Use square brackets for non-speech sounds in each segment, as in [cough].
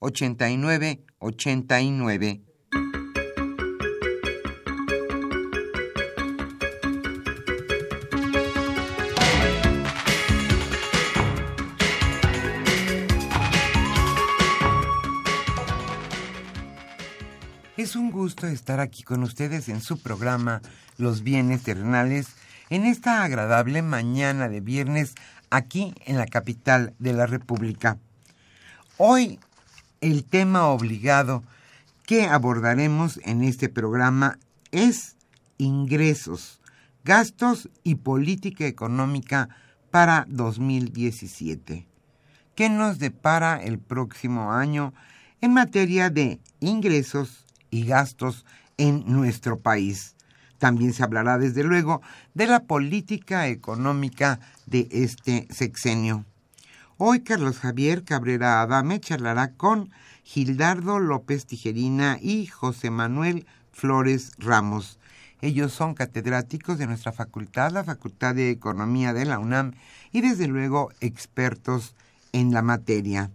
89 89. Es un gusto estar aquí con ustedes en su programa Los bienes terrenales en esta agradable mañana de viernes aquí en la capital de la República. Hoy el tema obligado que abordaremos en este programa es ingresos, gastos y política económica para 2017. ¿Qué nos depara el próximo año en materia de ingresos y gastos en nuestro país? También se hablará, desde luego, de la política económica de este sexenio. Hoy Carlos Javier Cabrera Adame charlará con Gildardo López Tijerina y José Manuel Flores Ramos. Ellos son catedráticos de nuestra facultad, la Facultad de Economía de la UNAM, y desde luego expertos en la materia.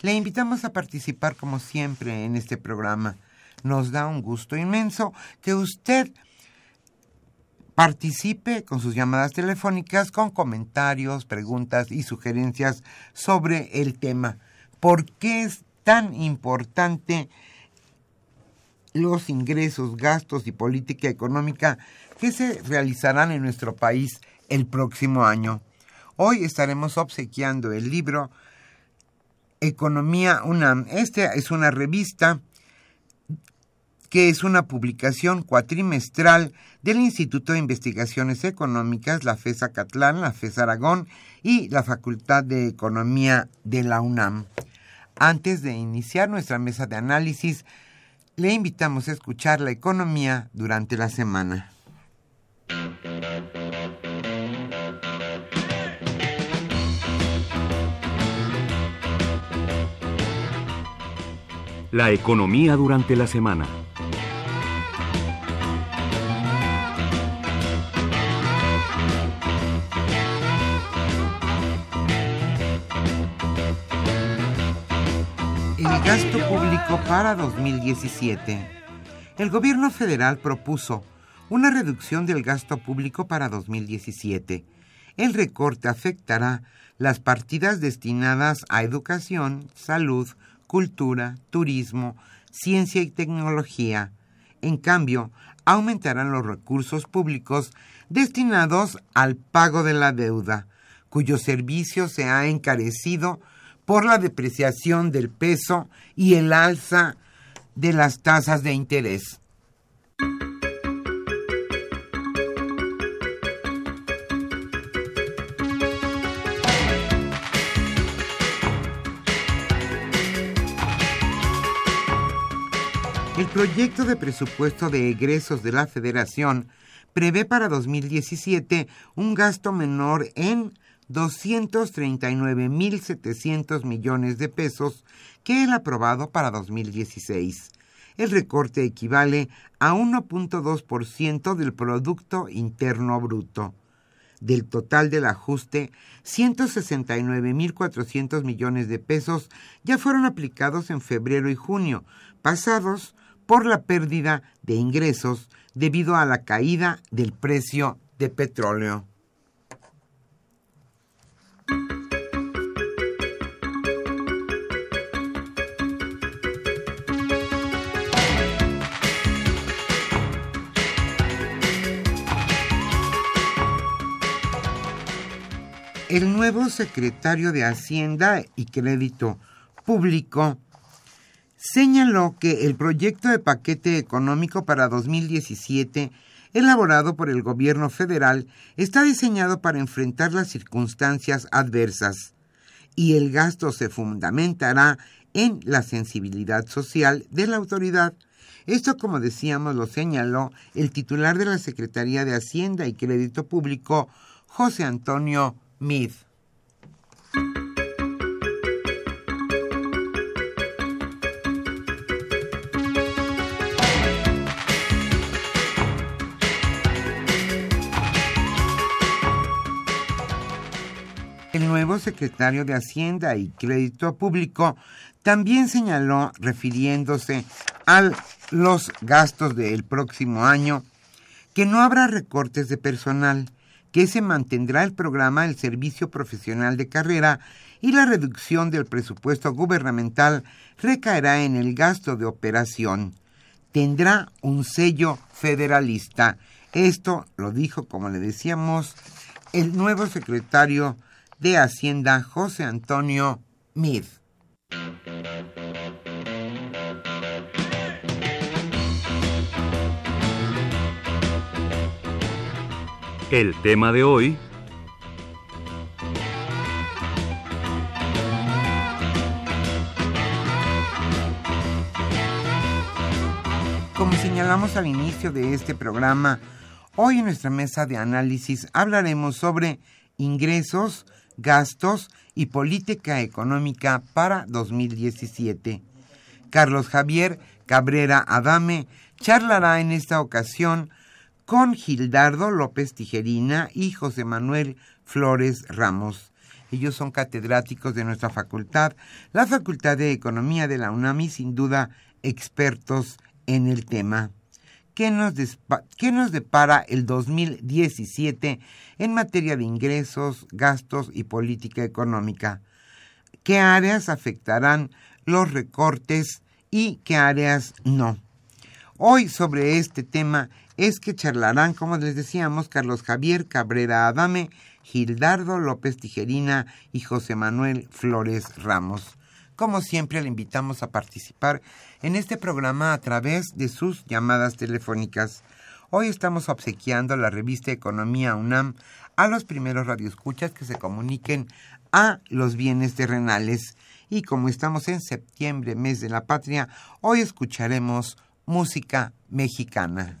Le invitamos a participar como siempre en este programa. Nos da un gusto inmenso que usted Participe con sus llamadas telefónicas con comentarios, preguntas y sugerencias sobre el tema. ¿Por qué es tan importante los ingresos, gastos y política económica que se realizarán en nuestro país el próximo año? Hoy estaremos obsequiando el libro Economía UNAM. Esta es una revista que es una publicación cuatrimestral del Instituto de Investigaciones Económicas, la FES Acatlán, la FES Aragón y la Facultad de Economía de la UNAM. Antes de iniciar nuestra mesa de análisis, le invitamos a escuchar la economía durante la semana. La economía durante la semana. Gasto público para 2017. El gobierno federal propuso una reducción del gasto público para 2017. El recorte afectará las partidas destinadas a educación, salud, cultura, turismo, ciencia y tecnología. En cambio, aumentarán los recursos públicos destinados al pago de la deuda, cuyo servicio se ha encarecido por la depreciación del peso y el alza de las tasas de interés. Proyecto de presupuesto de egresos de la Federación prevé para 2017 un gasto menor en 239.700 millones de pesos que el aprobado para 2016. el recorte equivale a 1.2% del Producto Interno Bruto. Del total del ajuste, 169.400 millones de pesos ya fueron aplicados en febrero y junio, pasados por la pérdida de ingresos debido a la caída del precio de petróleo. El nuevo secretario de Hacienda y Crédito Público señaló que el proyecto de paquete económico para 2017 elaborado por el gobierno federal está diseñado para enfrentar las circunstancias adversas y el gasto se fundamentará en la sensibilidad social de la autoridad. Esto, como decíamos, lo señaló el titular de la Secretaría de Hacienda y Crédito Público, José Antonio Mid. Nuevo secretario de Hacienda y Crédito Público también señaló, refiriéndose a los gastos del próximo año, que no habrá recortes de personal, que se mantendrá el programa del Servicio Profesional de Carrera y la reducción del presupuesto gubernamental recaerá en el gasto de operación. Tendrá un sello federalista. Esto lo dijo, como le decíamos, el nuevo secretario de Hacienda, José Antonio Mid. El tema de hoy... Como señalamos al inicio de este programa, hoy en nuestra mesa de análisis hablaremos sobre ingresos, gastos y política económica para 2017. Carlos Javier Cabrera Adame charlará en esta ocasión con Gildardo López Tijerina y José Manuel Flores Ramos. Ellos son catedráticos de nuestra facultad, la Facultad de Economía de la UNAM sin duda expertos en el tema. ¿Qué nos, ¿Qué nos depara el 2017 en materia de ingresos, gastos y política económica? ¿Qué áreas afectarán los recortes y qué áreas no? Hoy sobre este tema es que charlarán, como les decíamos, Carlos Javier Cabrera Adame, Gildardo López Tijerina y José Manuel Flores Ramos. Como siempre, le invitamos a participar en este programa a través de sus llamadas telefónicas. Hoy estamos obsequiando la revista Economía UNAM a los primeros radioescuchas que se comuniquen a los bienes terrenales. Y como estamos en septiembre, mes de la patria, hoy escucharemos música mexicana.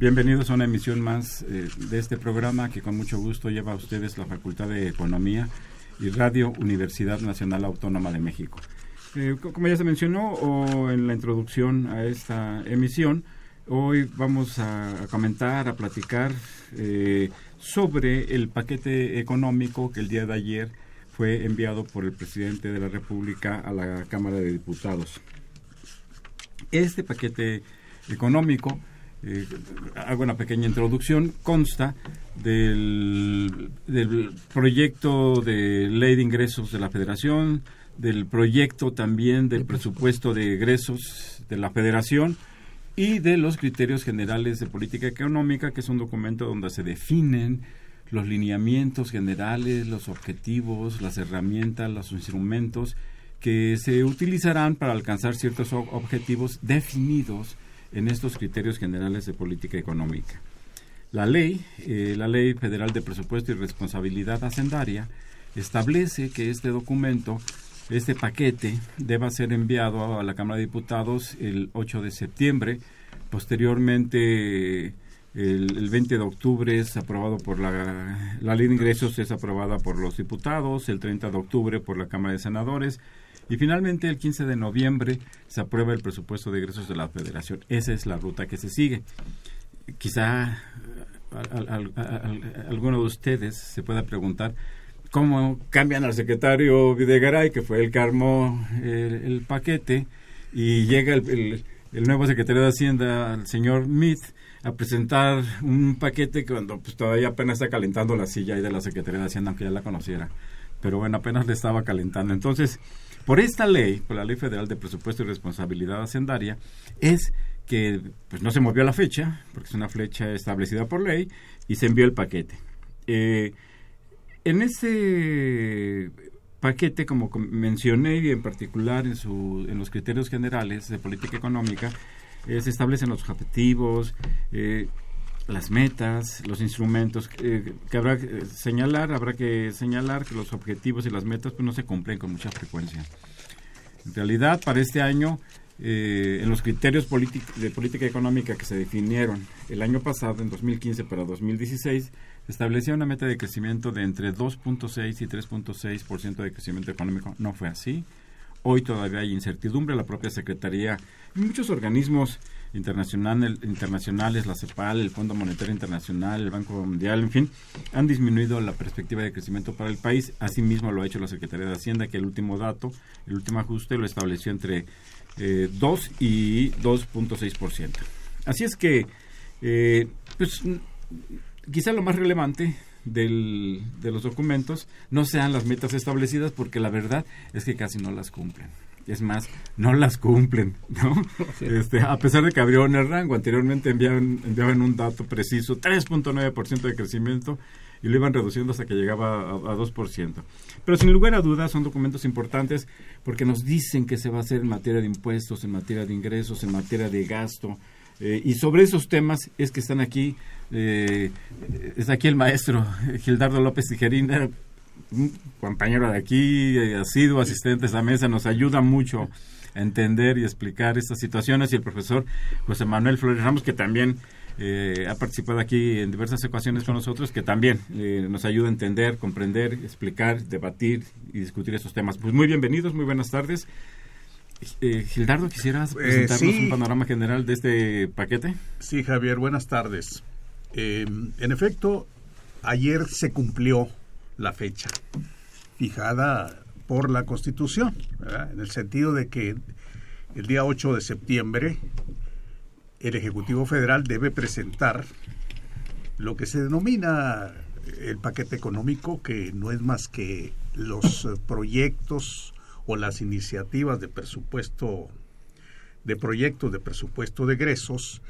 Bienvenidos a una emisión más eh, de este programa que con mucho gusto lleva a ustedes la Facultad de Economía y Radio Universidad Nacional Autónoma de México. Eh, como ya se mencionó o en la introducción a esta emisión, hoy vamos a, comentar, a platicar eh, sobre el paquete económico que el día de ayer fue enviado por el presidente de la República a la Cámara de Diputados. Este paquete económico eh, hago una pequeña introducción, consta del, proyecto de ley de ingresos de la federación, del proyecto también del presupuesto de egresos de la federación y de los criterios generales de política económica, que es un documento donde se definen los lineamientos generales, los objetivos, las herramientas, los instrumentos que se utilizarán para alcanzar ciertos objetivos definidos en estos criterios generales de política económica. La ley, eh, la Ley Federal de Presupuesto y Responsabilidad Hacendaria, establece que este documento, este paquete, deba ser enviado a la Cámara de Diputados el 8 de septiembre. Posteriormente, el, 20 de octubre es aprobado por la, la ley de ingresos, es aprobada por los diputados, el 30 de octubre por la Cámara de Senadores y finalmente, el 15 de noviembre se aprueba el presupuesto de egresos de la Federación. Esa es la ruta que se sigue. Quizá alguno de ustedes se pueda preguntar cómo cambian al secretario Videgaray, que fue el que armó el, paquete, y llega el, nuevo secretario de Hacienda, el señor Meade, a presentar un paquete cuando pues, todavía apenas está calentando la silla ahí de la Secretaría de Hacienda, aunque ya la conociera. Pero bueno, apenas le estaba calentando. Entonces, por esta ley, por la Ley Federal de Presupuesto y Responsabilidad Hacendaria, es que pues no se movió la fecha, porque es una fecha establecida por ley, y se envió el paquete. Eh, en ese paquete, como mencioné, y en particular en, su, en los criterios generales de política económica, eh, se establecen los objetivos, eh, las metas, los instrumentos eh, que habrá que señalar, habrá que señalar que los objetivos y las metas pues, no se cumplen con mucha frecuencia. En realidad, para este año, eh, en los criterios de política económica que se definieron el año pasado, en 2015 para 2016, se establecía una meta de crecimiento de entre 2.6 y 3.6% de crecimiento económico. No fue así. Hoy todavía hay incertidumbre. La propia Secretaría y muchos organismos internacional, internacionales, la CEPAL, el Fondo Monetario Internacional, el Banco Mundial, en fin, han disminuido la perspectiva de crecimiento para el país. Asimismo lo ha hecho la Secretaría de Hacienda, que el último dato, el último ajuste lo estableció entre 2 eh, y 2.6%. Así es que, eh, pues, quizá lo más relevante del, de los documentos no sean las metas establecidas, porque la verdad es que casi no las cumplen es más, no las cumplen, ¿no? [laughs] Este, a pesar de que abrieron el rango, anteriormente enviaban, enviaban un dato preciso, 3.9% de crecimiento, y lo iban reduciendo hasta que llegaba a, 2%. Pero sin lugar a dudas son documentos importantes porque nos dicen que se va a hacer en materia de impuestos, en materia de ingresos, en materia de gasto, eh, y sobre esos temas es que están aquí, eh, está aquí el maestro Gildardo López Tijerina, un compañero de aquí, eh, ha sido asistente a esa mesa, nos ayuda mucho a entender y explicar estas situaciones y el profesor José Manuel Flores Ramos, que también eh, ha participado aquí en diversas ocasiones con nosotros, que también eh, nos ayuda a entender, comprender, explicar, debatir y discutir esos temas. Pues muy bienvenidos, muy buenas tardes. Gildardo, ¿quisieras presentarnos un panorama general de este paquete? Sí, Javier, buenas tardes. en efecto, ayer se cumplió la fecha fijada por la Constitución, en el sentido de que el día 8 de septiembre el Ejecutivo Federal debe presentar lo que se denomina el paquete económico, que no es más que los proyectos o las iniciativas de presupuesto, de proyectos de presupuesto de egresos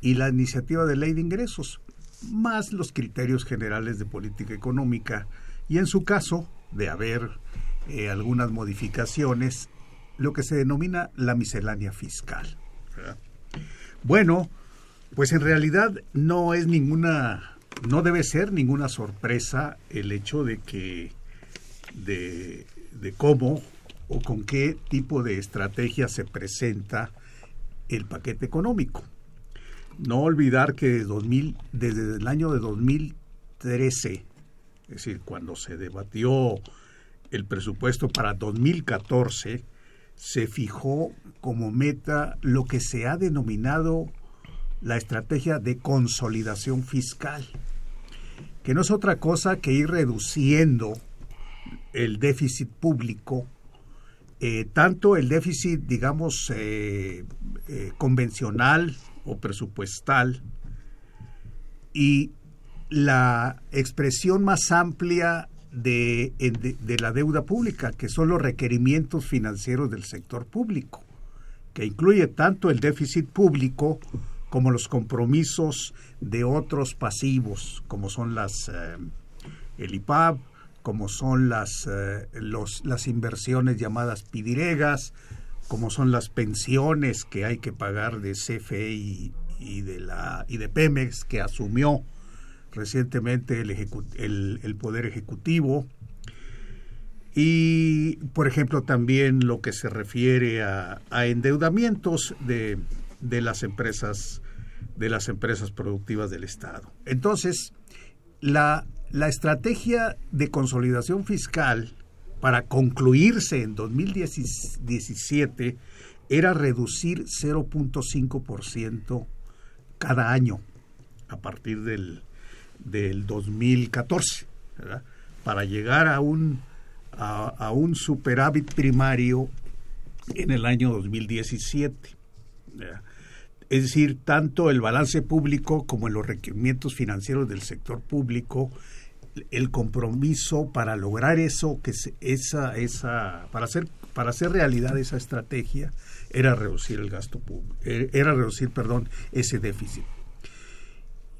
y la iniciativa de ley de ingresos más los criterios generales de política económica y en su caso de haber eh, algunas modificaciones, lo que se denomina la miscelánea fiscal. Bueno, pues en realidad no es ninguna, no debe ser ninguna sorpresa el hecho de que de, de cómo o con qué tipo de estrategia se presenta el paquete económico. No olvidar que desde, 2000, desde el año de 2013, es decir, cuando se debatió el presupuesto para 2014, se fijó como meta lo que se ha denominado la estrategia de consolidación fiscal, que no es otra cosa que ir reduciendo el déficit público eh, tanto el déficit, digamos, eh, eh, convencional o presupuestal y la expresión más amplia de, de, la deuda pública, que son los requerimientos financieros del sector público, que incluye tanto el déficit público como los compromisos de otros pasivos, como son las el IPAB, como son las, eh, los, las inversiones llamadas pidiregas, como son las pensiones que hay que pagar de CFE y, de, la, y de Pemex, que asumió recientemente el, el, Poder Ejecutivo, y, por ejemplo, también lo que se refiere a, a endeudamientos de, de, las empresas de las empresas productivas del Estado. Entonces, la la estrategia de consolidación fiscal para concluirse en 2017 era reducir 0.5% cada año a partir del, del 2014, para llegar a un, a, un superávit primario en el año 2017. Es decir, tanto el balance público como los requerimientos financieros del sector público el compromiso para lograr eso, que esa, esa, para hacer, para hacer realidad esa estrategia, era reducir el gasto público, er, era reducir, perdón, ese déficit.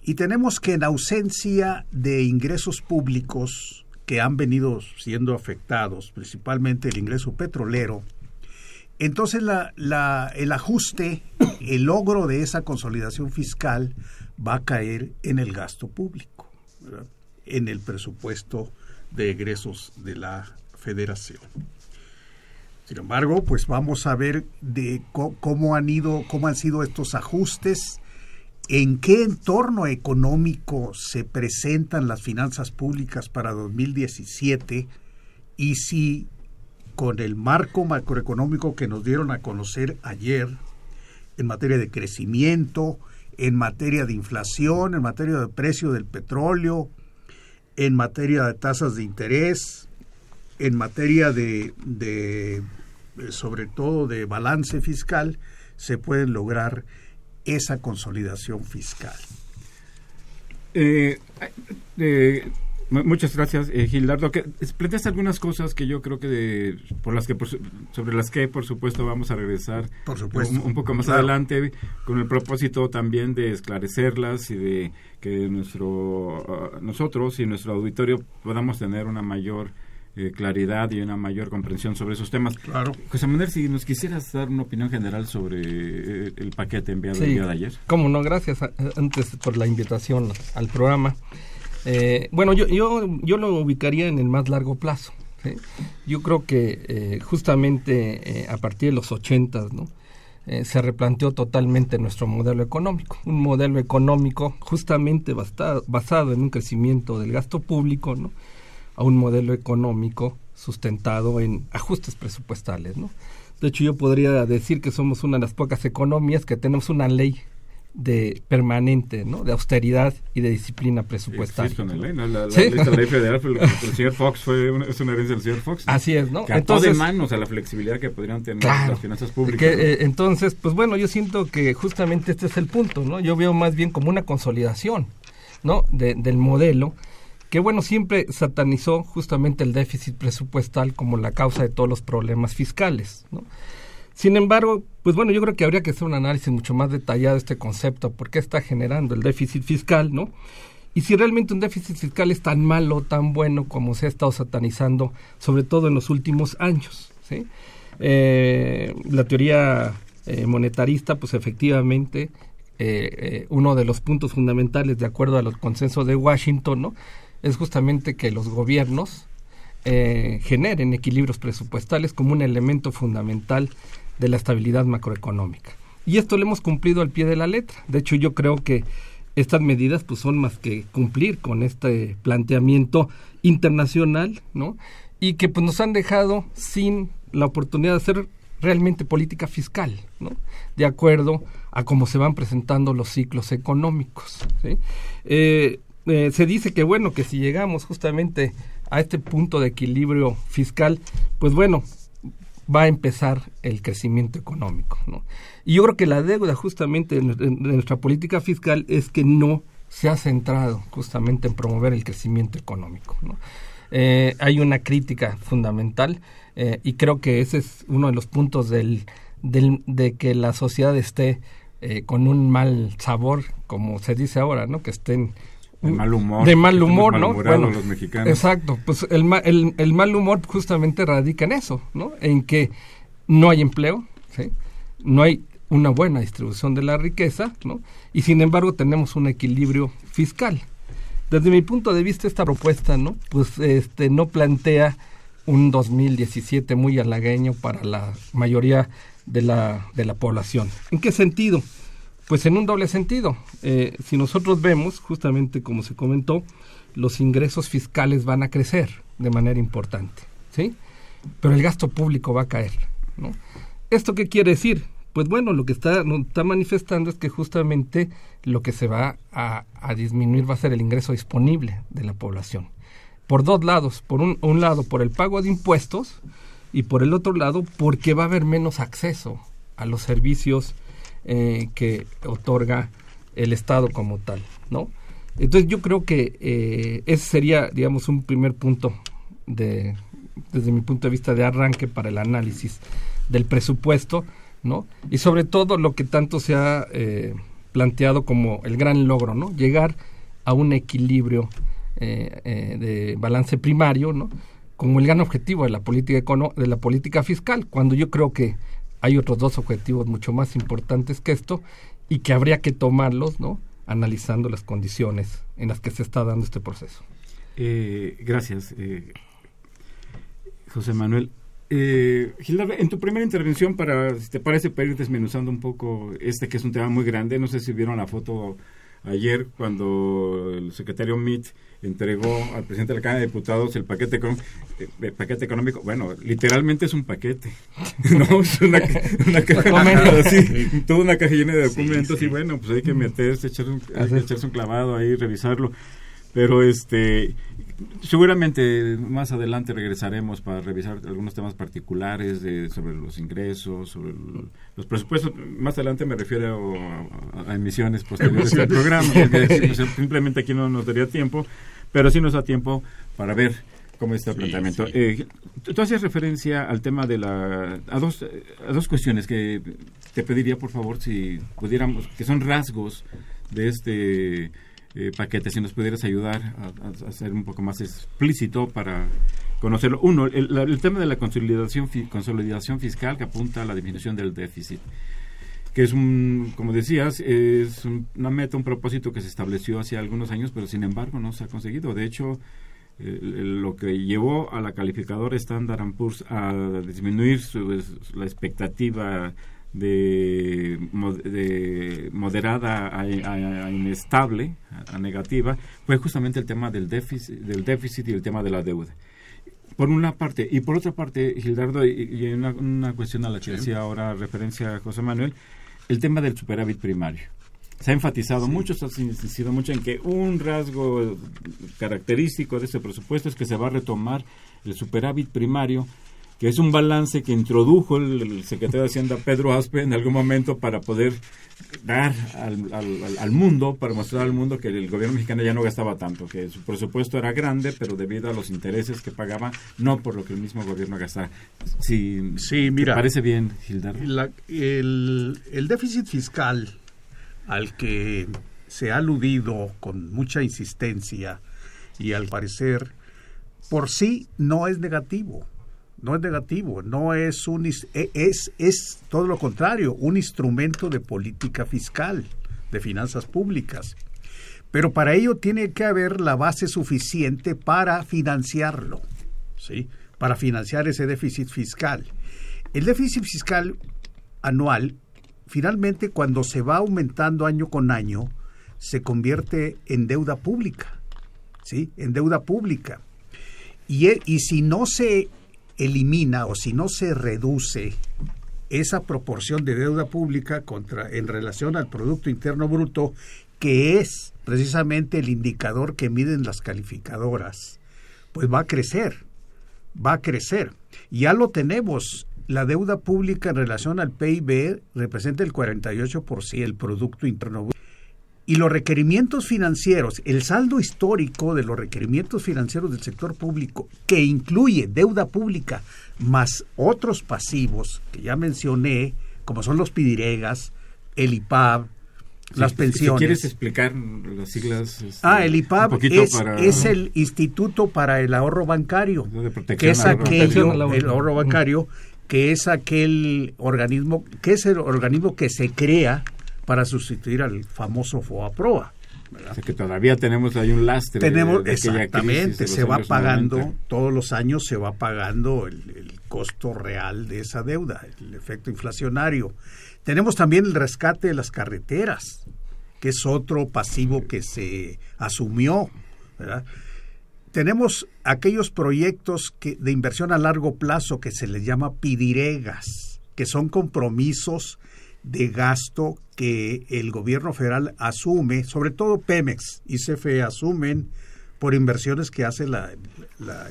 Y tenemos que en ausencia de ingresos públicos que han venido siendo afectados, principalmente el ingreso petrolero, entonces la, la, el ajuste, el logro de esa consolidación fiscal va a caer en el gasto público. ¿verdad? En el presupuesto de egresos de la federación. Sin embargo, pues vamos a ver de cómo han ido, cómo han sido estos ajustes, en qué entorno económico se presentan las finanzas públicas para 2017 y si con el marco macroeconómico que nos dieron a conocer ayer en materia de crecimiento, en materia de inflación, en materia de precio del petróleo, en materia de tasas de interés, en materia de, de sobre todo de balance fiscal, se puede lograr esa consolidación fiscal. Eh, eh, muchas gracias, eh, Gildardo. Que planteas algunas cosas que yo creo que por las que sobre las que por supuesto vamos a regresar por supuesto. Un, poco más adelante con el propósito también de esclarecerlas y de que nuestro ah, nosotros y nuestro auditorio podamos tener una mayor eh, claridad y una mayor comprensión sobre esos temas. Claro. José Manuel, si nos quisieras dar una opinión general sobre eh, el paquete enviado el día de ayer. Cómo no, gracias antes por la invitación al programa. Eh, bueno, yo, yo, yo lo ubicaría en el más largo plazo. Yo creo que eh, justamente eh, a partir de los ochentas, ¿no? se replanteó totalmente nuestro modelo económico, un modelo económico justamente basado, basado en un crecimiento del gasto público, ¿no? a un modelo económico sustentado en ajustes presupuestales. ¿no? De hecho, yo podría decir que somos una de las pocas economías que tenemos una ley de permanente, ¿no? De austeridad y de disciplina presupuestal. Sí, ley, ¿no? La, ¿Sí? la, ley federal, [laughs] el señor Fox fue una, es una herencia del señor Fox. Así es, ¿no? Que entonces, de manos a la flexibilidad que podrían tener las finanzas públicas. Que, eh, entonces, pues bueno, yo siento que justamente este es el punto, ¿no? Yo veo más bien como una consolidación, ¿no? De, del modelo que bueno, siempre satanizó justamente el déficit presupuestal como la causa de todos los problemas fiscales, ¿no? Sin embargo, pues bueno, yo creo que habría que hacer un análisis mucho más detallado de este concepto, por qué está generando el déficit fiscal, ¿no? Y si realmente un déficit fiscal es tan malo, tan bueno como se ha estado satanizando, sobre todo en los últimos años, ¿sí? Eh, la teoría eh, monetarista, pues efectivamente, eh, uno de los puntos fundamentales, de acuerdo a los consensos de Washington, ¿no? es justamente que los gobiernos generen equilibrios presupuestales como un elemento fundamental de la estabilidad macroeconómica. Y esto lo hemos cumplido al pie de la letra. De hecho, yo creo que estas medidas pues son más que cumplir con este planteamiento internacional, ¿no? Y que pues nos han dejado sin la oportunidad de hacer realmente política fiscal, ¿no? De acuerdo a cómo se van presentando los ciclos económicos. Eh, eh, se dice que bueno, que si llegamos justamente a este punto de equilibrio fiscal, pues bueno, va a empezar el crecimiento económico. ¿no? Y yo creo que la deuda justamente de, nuestra política fiscal es que no se ha centrado justamente en promover el crecimiento económico. Eh, hay una crítica fundamental eh, y creo que ese es uno de los puntos del, del de que la sociedad esté eh, con un mal sabor, como se dice ahora, ¿no? que estén de mal humor. De mal humor, ¿no? Bueno, los mexicanos. Exacto, pues el, el, el, mal humor justamente radica en eso, ¿no? En que no hay empleo, ¿sí? No hay una buena distribución de la riqueza, ¿no? Y sin embargo tenemos un equilibrio fiscal. Desde mi punto de vista esta propuesta, ¿no? Pues este no plantea un 2017 muy halagueño para la mayoría de la, de la población. ¿En qué sentido? Pues en un doble sentido. Eh, si nosotros vemos, justamente como se comentó, los ingresos fiscales van a crecer de manera importante, ¿sí? Pero el gasto público va a caer, ¿no? ¿Esto qué quiere decir? Pues bueno, lo que está, manifestando es que justamente lo que se va a, disminuir va a ser el ingreso disponible de la población. Por dos lados. Por un, un lado, por el pago de impuestos y por el otro lado, porque va a haber menos acceso a los servicios eh, que otorga el Estado como tal, ¿no? Entonces yo creo que eh, ese sería, digamos, un primer punto de, desde mi punto de vista de arranque para el análisis del presupuesto, ¿no? Y sobre todo lo que tanto se ha eh, planteado como el gran logro, ¿no? Llegar a un equilibrio de balance primario, ¿no? Como el gran objetivo de la política de la política fiscal, cuando yo creo que hay otros dos objetivos mucho más importantes que esto y que habría que tomarlos, ¿no? Analizando las condiciones en las que se está dando este proceso. Eh, gracias, eh, José Manuel. Eh, en tu primera intervención, para, si te parece, para ir desmenuzando un poco este que es un tema muy grande, no sé si vieron la foto ayer cuando el secretario Mitt entregó al presidente de la Cámara de Diputados el paquete, eh, paquete económico. Bueno, literalmente es un paquete. [laughs] no, es una, una caja [laughs] así, toda una caja llena de documentos y bueno, pues hay que meterse, echar un, echarse un clavado ahí, revisarlo. Pero este seguramente más adelante regresaremos para revisar algunos temas particulares de, sobre los ingresos, sobre los presupuestos. Más adelante me refiero a, emisiones posteriores del programa, porque [laughs] simplemente aquí no nos daría tiempo, pero sí nos da tiempo para ver cómo está el planteamiento. Eh, tú hacías referencia al tema de la... A dos, a dos cuestiones que te pediría, por favor, si pudiéramos, que son rasgos de este eh, paquete, si nos pudieras ayudar a, ser un poco más explícito para conocerlo. Uno, el, tema de la consolidación, consolidación fiscal que apunta a la disminución del déficit que es un, como decías, es una meta, un propósito que se estableció hace algunos años, pero sin embargo no se ha conseguido. De hecho, lo que llevó a la calificadora Standard Poor's a disminuir la expectativa de, de moderada a, inestable, a, negativa, fue justamente el tema del déficit, del déficit y el tema de la deuda. Por una parte, y por otra parte, Gildardo, y, una, cuestión a la que hacía ahora referencia José Manuel, el tema del superávit primario. Se ha enfatizado mucho, se ha insistido mucho en que un rasgo característico de este presupuesto es que se va a retomar el superávit primario que es un balance que introdujo el, secretario de Hacienda Pedro Aspe en algún momento para poder dar al, al, mundo, para mostrar al mundo que el gobierno mexicano ya no gastaba tanto, que su presupuesto era grande, pero debido a los intereses que pagaba, no por lo que el mismo gobierno gastaba. Si, sí, mira, parece bien, Gildardo? el, el déficit fiscal al que se ha aludido con mucha insistencia y al parecer por sí no es negativo no es negativo, no es un e, es es todo lo contrario, un instrumento de política fiscal, de finanzas públicas. Pero para ello tiene que haber la base suficiente para financiarlo, ¿sí? Para financiar ese déficit fiscal. El déficit fiscal anual finalmente cuando se va aumentando año con año se convierte en deuda pública, ¿sí? En deuda pública. Y, e, y si no se elimina o si no se reduce esa proporción de deuda pública contra en relación al producto interno bruto que es precisamente el indicador que miden las calificadoras pues va a crecer va a crecer. Ya lo tenemos. La deuda pública en relación al PIB representa el 48% del producto interno bruto y los requerimientos financieros, el saldo histórico de los requerimientos financieros del sector público, que incluye deuda pública más otros pasivos que ya mencioné, como son los pidiregas, el IPAB, las pensiones. quieres explicar las siglas. Este, ah, el IPAB es, el Instituto para el Ahorro Bancario, que es aquello, el ahorro bancario, que es aquel organismo, que es el organismo que se crea para sustituir al famoso FOAPROA. O que todavía tenemos ahí un lastre. Tenemos, exactamente, se va pagando, todos los años se va pagando el, costo real de esa deuda, el efecto inflacionario. Tenemos también el rescate de las carreteras, que es otro pasivo que se asumió. Tenemos aquellos proyectos que, de inversión a largo plazo que se les llama pidiregas, que son compromisos de gasto que el gobierno federal asume, sobre todo Pemex y CFE asumen por inversiones que hace la,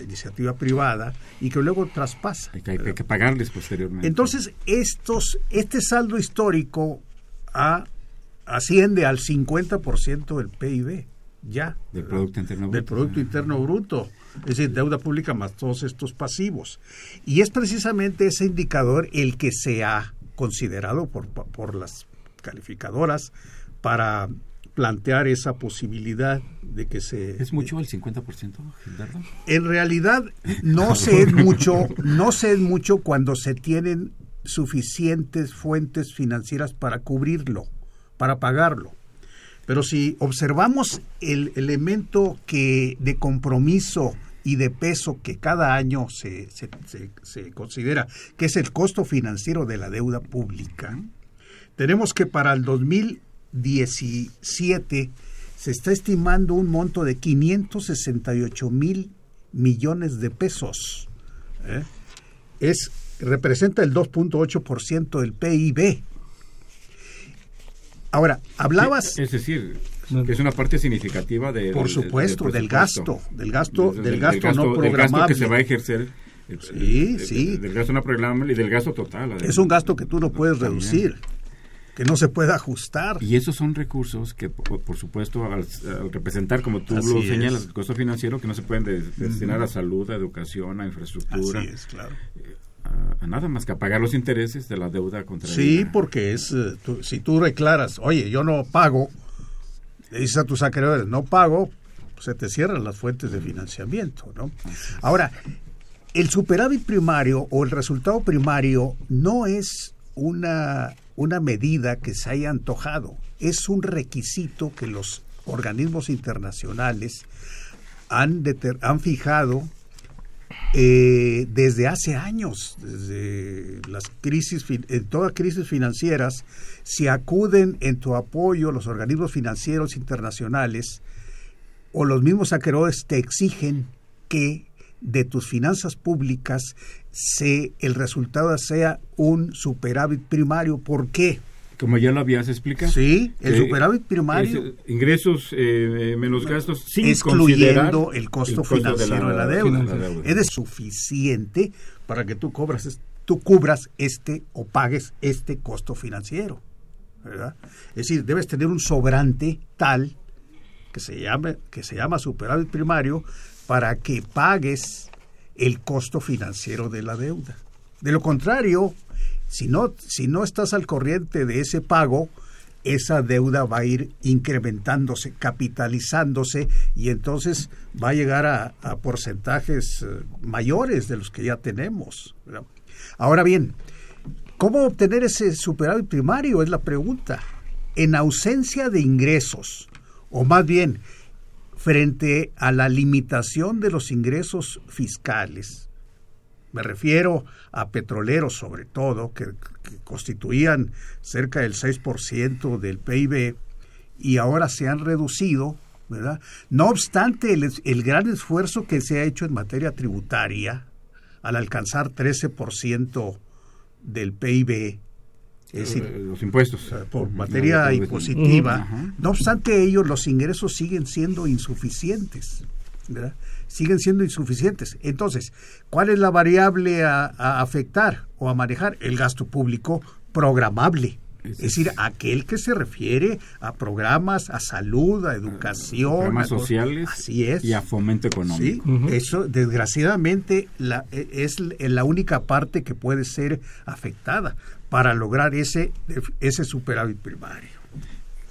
iniciativa privada y que luego traspasa. Hay que, hay que pagarles posteriormente. Entonces, estos, este saldo histórico a, asciende al 50% del PIB, ya. Del Producto Interno Bruto. Del Producto Interno Bruto. Es decir, deuda pública más todos estos pasivos. Y es precisamente ese indicador el que se ha considerado por, por las calificadoras para plantear esa posibilidad de que se es mucho el 50% Gilberto en realidad no [laughs] se es mucho no se es mucho cuando se tienen suficientes fuentes financieras para cubrirlo para pagarlo. Pero si observamos el elemento que de compromiso y de peso que cada año se, se, se, considera, que es el costo financiero de la deuda pública, tenemos que para el 2017 se está estimando un monto de 568 mil millones de pesos. ¿eh? Es, representa el 2.8% del PIB. Ahora, hablabas... es decir, que es una parte significativa de por supuesto del, gasto del gasto del, gasto, no programable gasto que se va a ejercer sí sí. del gasto no programable y del gasto total es un gasto que tú no puedes reducir que no se puede ajustar. Y esos son recursos que por, supuesto al, representar como tú lo señalas el costo financiero que no se pueden destinar a salud a educación a infraestructura Así es claro. eh, a, nada más que a pagar los intereses de la deuda contra Sí, porque es eh, si tú declaras, oye, yo no pago, le dices a tus acreedores, no pago, se te cierran las fuentes de financiamiento, ¿no? Ahora, el superávit primario o el resultado primario no es una, una medida que se haya antojado, es un requisito que los organismos internacionales han, han fijado eh, desde hace años, desde las crisis, en todas crisis financieras, si acuden en tu apoyo los organismos financieros internacionales o los mismos acreedores te exigen que de tus finanzas públicas se, el resultado sea un superávit primario. ¿Por qué? Como ya lo habías explicado. Sí, el Eh, superávit primario. es, eh, ingresos eh, menos gastos sin excluyendo el costo, de financiero de la, deuda. deuda. Es de suficiente para que tú cobras, tú cubras este o pagues este costo financiero. ¿verdad? Es decir, debes tener un sobrante tal que se llame, que se llama superávit primario para que pagues el costo financiero de la deuda. De lo contrario, si no, si no estás al corriente de ese pago, esa deuda va a ir incrementándose, capitalizándose y entonces va a llegar a, a porcentajes eh, mayores de los que ya tenemos. Ahora bien, ¿cómo obtener ese superávit primario? Es la pregunta. En ausencia de ingresos, o más bien, frente a la limitación de los ingresos fiscales, me refiero a petroleros sobre todo, que, que constituían cerca del 6% del PIB y ahora se han reducido, ¿verdad? No obstante el, el gran esfuerzo que se ha hecho en materia tributaria al alcanzar 13% del PIB, es decir, Eh, los impuestos. por materia no, impositiva. No obstante ello, los ingresos siguen siendo insuficientes. ¿verdad? Siguen siendo insuficientes. Entonces, ¿cuál es la variable a, a afectar o a manejar? El gasto público programable. Es decir, aquel que se refiere a programas, a salud, a educación. Programas a sociales Así es. y a fomento económico. Sí, eso desgraciadamente la, e- es l- la única parte que puede ser afectada para lograr ese, ese superávit primario.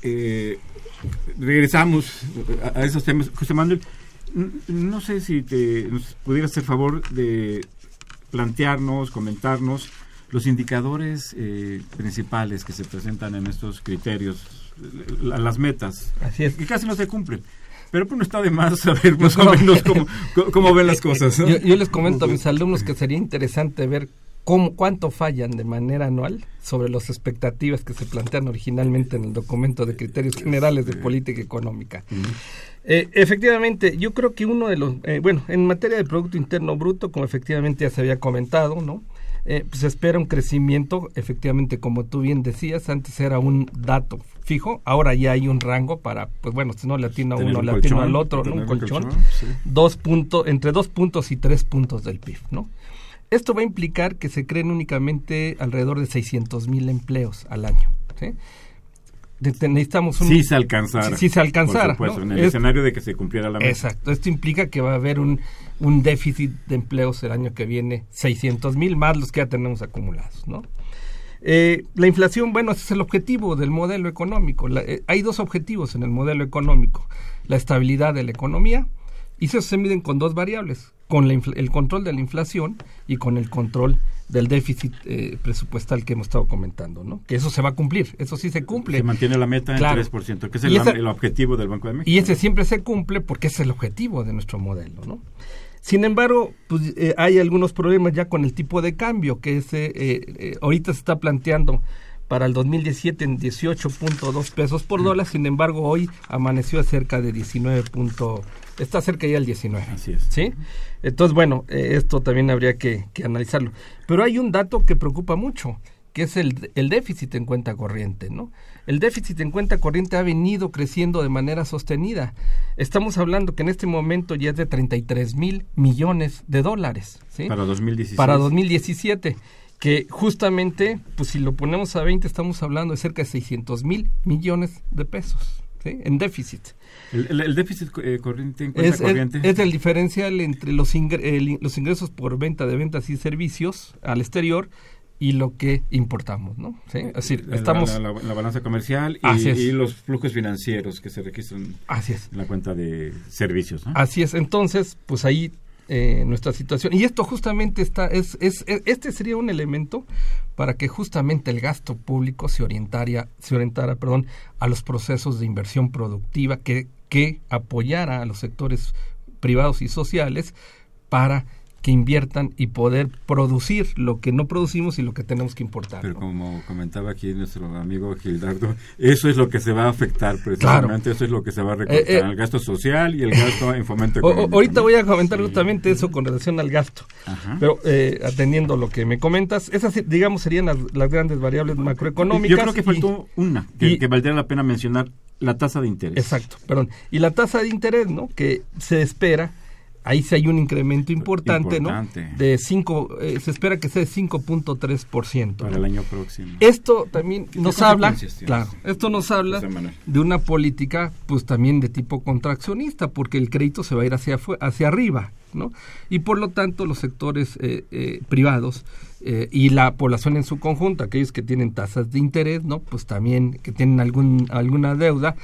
Eh, regresamos a, a esos temas. José Manuel, no sé si te nos pudieras hacer favor de plantearnos, comentarnos los indicadores eh, principales que se presentan en estos criterios, la- las metas, Así es. que casi no se cumplen. Pero pues no está de más saber [laughs] más o menos cómo, cómo- cómo ven las cosas. ¿no? Yo, yo les comento a mis alumnos que sería interesante ver cómo, cuánto fallan de manera anual sobre las expectativas que se plantean originalmente en el documento de criterios generales de política económica. Eh, efectivamente, yo creo que uno de los, eh, bueno, en materia de Producto Interno Bruto, como efectivamente ya se había comentado, ¿no? Eh, pues se espera un crecimiento, efectivamente, como tú bien decías, antes era un dato fijo, ahora ya hay un rango para, pues bueno, si no le atina a uno, un le atina al otro, ¿no? un un colchón, colchón, sí. dos puntos, entre dos puntos y tres puntos del PIB, ¿no? Esto va a implicar que se creen únicamente alrededor de 600 mil empleos al año, ¿sí? Necesitamos un... Si se alcanzara. Si, si se alcanzara. Por supuesto, ¿no? en el Es- escenario de que se cumpliera la meta. Exacto. Esto implica que va a haber un, un déficit de empleos el año que viene, 600 mil más los que ya tenemos acumulados, ¿no? Eh, la inflación, bueno, ese es el objetivo del modelo económico. La- eh, hay dos objetivos en el modelo económico. La estabilidad de la economía y eso se miden con dos variables, con la el control de la inflación y con el control del déficit eh, presupuestal que hemos estado comentando, ¿no? Que eso se va a cumplir, eso sí se cumple. Se mantiene la meta en Claro. 3%, que es el, esa- el objetivo del Banco de México. Y ese siempre se cumple porque es el objetivo de nuestro modelo, ¿no? Sin embargo, pues, eh, hay algunos problemas ya con el tipo de cambio que es, eh, eh, ahorita se está planteando para el 2017 en 18.2 pesos por dólar, sin embargo hoy amaneció cerca de 19. punto- está cerca ya del 19. Así es. ¿Sí? Entonces, bueno, eh, esto también habría que, que analizarlo. Pero hay un dato que preocupa mucho, que es el, el déficit en cuenta corriente, ¿no? El déficit en cuenta corriente ha venido creciendo de manera sostenida. Estamos hablando que en este momento ya es de 33 mil millones de dólares, ¿sí? Para 2016. Para 2017 que justamente, pues si lo ponemos a 20, estamos hablando de cerca de 600 mil millones de pesos ¿sí? en déficit. El, el- el déficit eh, corriente en cuenta Es, corriente. es el diferencial entre los, ingre- el in- los ingresos por venta de ventas y servicios al exterior y lo que importamos, ¿no? ¿Sí? Es decir, La- estamos... la, la- la balanza comercial y, los flujos financieros que se registran Así es. en la cuenta de servicios. ¿no? Así es. Entonces, pues ahí eh, nuestra situación. Y esto justamente está, es, es, es- este sería un elemento para que justamente el gasto público se orientara, se orientara, perdón, a los procesos de inversión productiva que, que apoyara a los sectores privados y sociales para que inviertan y poder producir lo que no producimos y lo que tenemos que importar. Pero como comentaba aquí nuestro amigo Gildardo, eso es lo que se va a afectar precisamente, eso es lo que se va a recortar, eh, eh, el gasto social y el gasto en fomento económico. ahorita voy a comentar justamente eso con relación al gasto, pero eh, atendiendo lo que me comentas, esas digamos serían las, grandes variables macroeconómicas. Yo creo que faltó una que, que valdría la pena mencionar, la tasa de interés. Exacto, perdón. Y la tasa de interés, ¿no? Que se espera ahí sí hay un incremento importante, ¿no? De 5, eh, se espera que sea de 5.3%. Para el año próximo. Esto también nos habla, claro, esto nos habla de una política, pues también de tipo contraccionista, porque el crédito se va a ir hacia, hacia arriba, ¿no? Y por lo tanto los sectores eh, eh, privados y la población en su conjunto, aquellos que tienen tasas de interés, ¿no? Pues también que tienen algún, alguna deuda,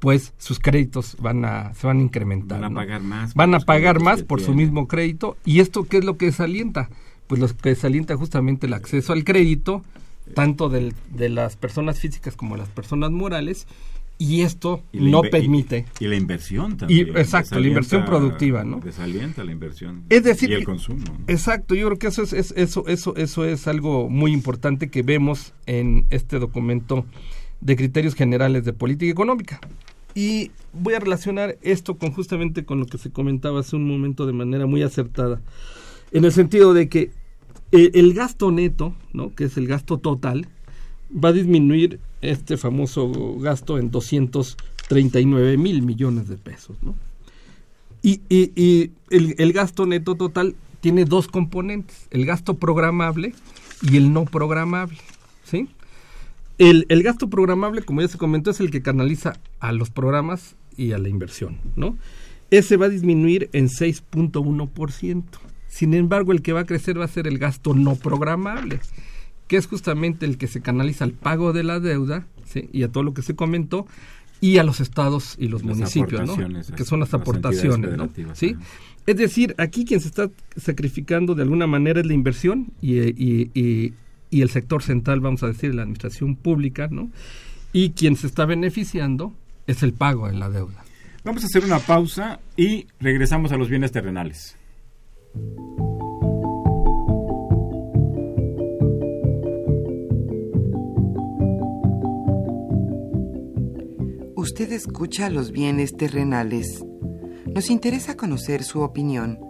pues sus créditos van a se van a incrementar. Van a pagar más. Van a pagar más por su mismo crédito. ¿Y esto qué es lo que desalienta? Pues lo que desalienta justamente el acceso al crédito, tanto del, de las personas físicas como de las personas morales, y esto no permite. Y, la inversión también. Y, exacto, la inversión productiva, ¿no? Desalienta la inversión. Es decir, y el consumo. Exacto, yo creo que eso es, es, eso, eso, eso es algo muy importante que vemos en este documento de criterios generales de política económica. Y voy a relacionar esto con justamente con lo que se comentaba hace un momento de manera muy acertada, en el sentido de que eh, el, gasto neto, ¿no? que es el gasto total, va a disminuir este famoso gasto en 239 mil millones de pesos. ¿no? Y, y, el, el, gasto neto total tiene dos componentes, el gasto programable y el no programable. ¿sí? El, el, gasto programable, como ya se comentó, es el que canaliza a los programas y a la inversión, ¿no? Ese va a disminuir en 6.1%. Sin embargo, el que va a crecer va a ser el gasto no programable, que es justamente el que se canaliza al pago de la deuda ¿sí? y a todo lo que se comentó y a los estados y los municipios, ¿no? que son las, aportaciones, ¿no? ¿Sí? Es decir, aquí quien se está sacrificando de alguna manera es la inversión y, y y el sector central, vamos a decir, la administración pública, ¿no? Y quien se está beneficiando es el pago de la deuda. Vamos a hacer una pausa y regresamos a los bienes terrenales. Usted escucha los bienes terrenales. Nos interesa conocer su opinión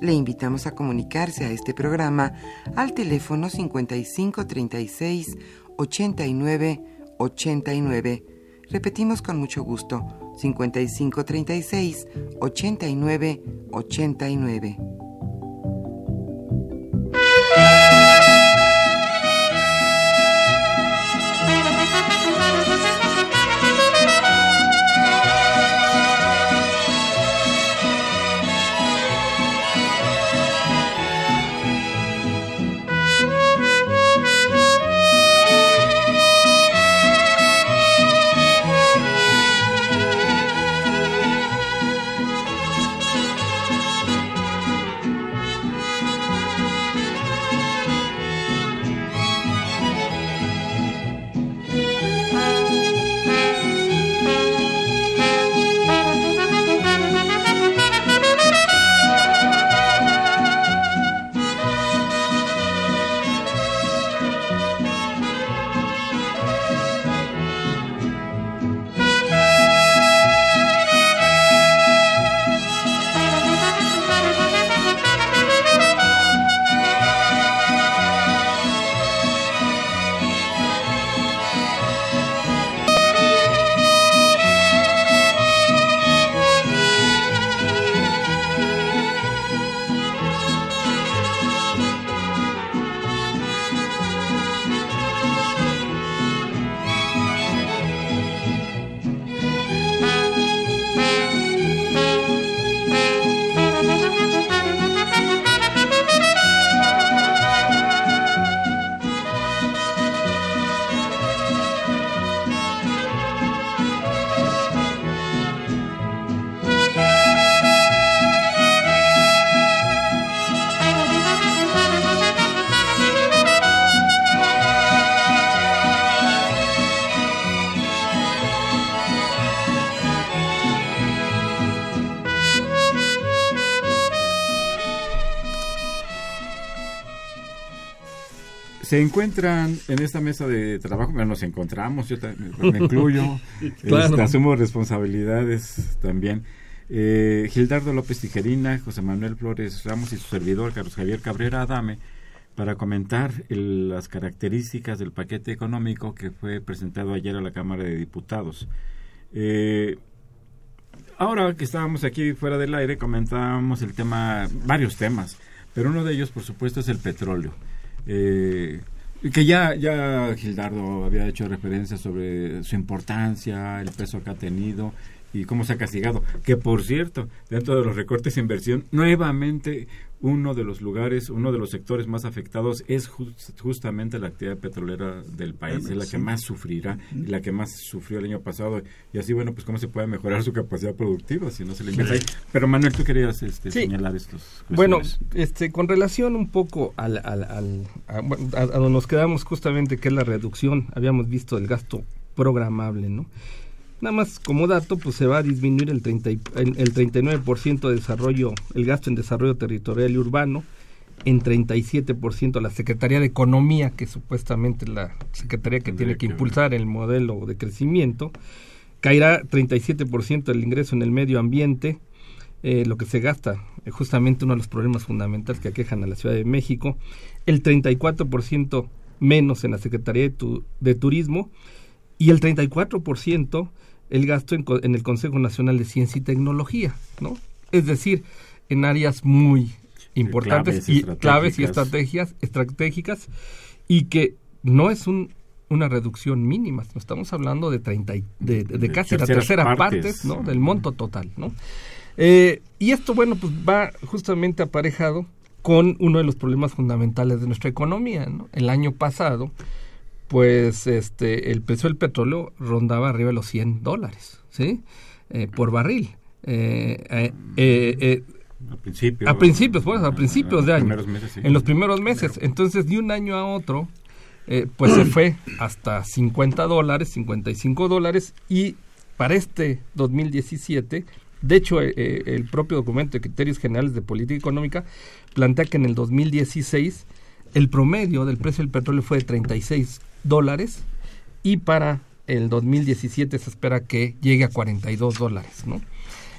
le invitamos a comunicarse a este programa al teléfono 55 36 89 89. Repetimos con mucho gusto 55 36 89 89. Se encuentran en esta mesa de trabajo, bueno, nos encontramos, yo me incluyo, [laughs] este, asumo responsabilidades también. Eh, Gildardo López Tijerina, José Manuel Flores Ramos y su servidor, Carlos Javier Cabrera Adame, para comentar las características del paquete económico que fue presentado ayer a la Cámara de Diputados. Eh, ahora que estábamos aquí fuera del aire, comentábamos el tema, varios temas, pero uno de ellos, por supuesto, es el petróleo. Eh, que ya, ya Gildardo había hecho referencia sobre su importancia, el peso que ha tenido y cómo se ha castigado. Que por cierto, dentro de los recortes de inversión, nuevamente uno de los lugares, uno de los sectores más afectados es justamente la actividad petrolera del país, es la que más sufrirá, y la que más sufrió el año pasado. Y así, bueno, pues cómo se puede mejorar su capacidad productiva si no se le invierte ahí. Pero Manuel, tú querías este, señalar estos. Bueno, este, con relación un poco al, al, al a, donde nos quedamos justamente, que es la reducción, habíamos visto el gasto programable, ¿no? Nada más como dato, pues se va a disminuir el, 30, el, 39% de desarrollo, el gasto en desarrollo territorial y urbano, en 37% la Secretaría de Economía, que supuestamente es la Secretaría que tiene que impulsar el modelo de crecimiento, caerá 37% el ingreso en el medio ambiente, eh, lo que se gasta, eh, justamente uno de los problemas fundamentales que aquejan a la Ciudad de México, el 34% menos en la Secretaría de, de Turismo y el 34% el gasto en, el Consejo Nacional de Ciencia y Tecnología, ¿no? Es decir, en áreas muy importantes y claves y estrategias estratégicas y que no es un, una reducción mínima, estamos hablando de 30 de, de, casi la tercera parte ¿no? del monto total, ¿no? Eh, y esto, bueno, pues va justamente aparejado con uno de los problemas fundamentales de nuestra economía, ¿no? El año pasado, pues este el precio del petróleo rondaba arriba de los 100 dólares, ¿sí? Eh, por barril. Eh, eh, eh a principios. A principios, pues, a principios de año. En los primeros meses. Entonces, de un año a otro, pues se fue hasta 50 dólares, 55 dólares, y para este 2017, de hecho, el propio documento de criterios generales de política económica plantea que en el 2016 el promedio del precio del petróleo fue de 36 dólares y para el 2017 se espera que llegue a 42 dólares. ¿no?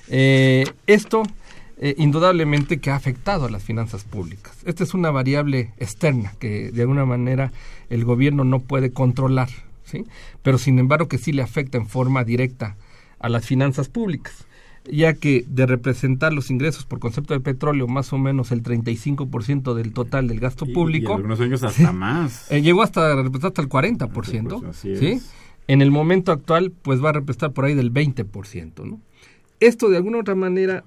Eh, esto eh, indudablemente que ha afectado a las finanzas públicas. Esta es una variable externa que de alguna manera el gobierno no puede controlar, ¿sí? pero sin embargo que sí le afecta en forma directa a las finanzas públicas ya que de representar los ingresos por concepto de petróleo más o menos el 35% del total del gasto público. Y, algunos años hasta [laughs] más. Eh, llegó hasta representar hasta el 40%. Pues, ¿sí? En el momento actual, pues va a representar por ahí del 20%. ¿no? Esto de alguna otra manera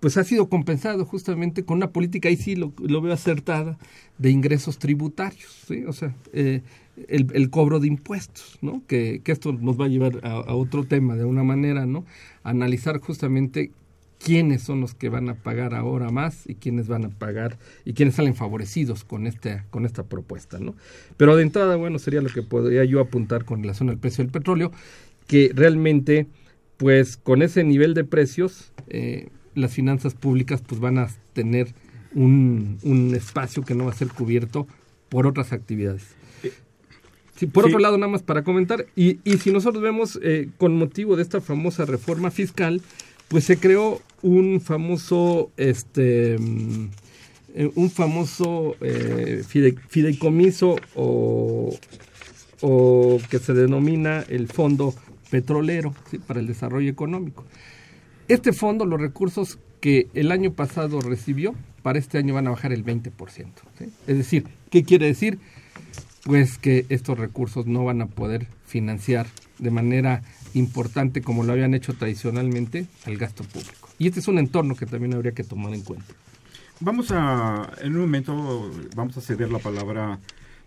pues ha sido compensado justamente con una política, ahí sí lo, lo veo acertada, de ingresos tributarios, ¿sí? O sea, eh, el, cobro de impuestos, ¿no? Que, que esto nos va a llevar a, otro tema de una manera, ¿no? analizar justamente quiénes son los que van a pagar ahora más y quiénes van a pagar y quiénes salen favorecidos con esta con esta propuesta, ¿no? Pero de entrada, bueno, sería lo que podría yo apuntar con relación al precio del petróleo, que realmente, pues, con ese nivel de precios, eh, las finanzas públicas, pues, van a tener un, un espacio que no va a ser cubierto por otras actividades por otro lado, nada más para comentar, y, y si nosotros vemos eh, con motivo de esta famosa reforma fiscal, pues se creó un famoso, este, mm, eh, un famoso eh, fideicomiso o, o, que se denomina el Fondo Petrolero para el Desarrollo Económico. Este fondo, los recursos que el año pasado recibió, para este año van a bajar el 20%. Es decir, ¿qué quiere decir? Pues que estos recursos no van a poder financiar de manera importante como lo habían hecho tradicionalmente al gasto público. Y este es un entorno que también habría que tomar en cuenta. Vamos a, en un momento, vamos a ceder la palabra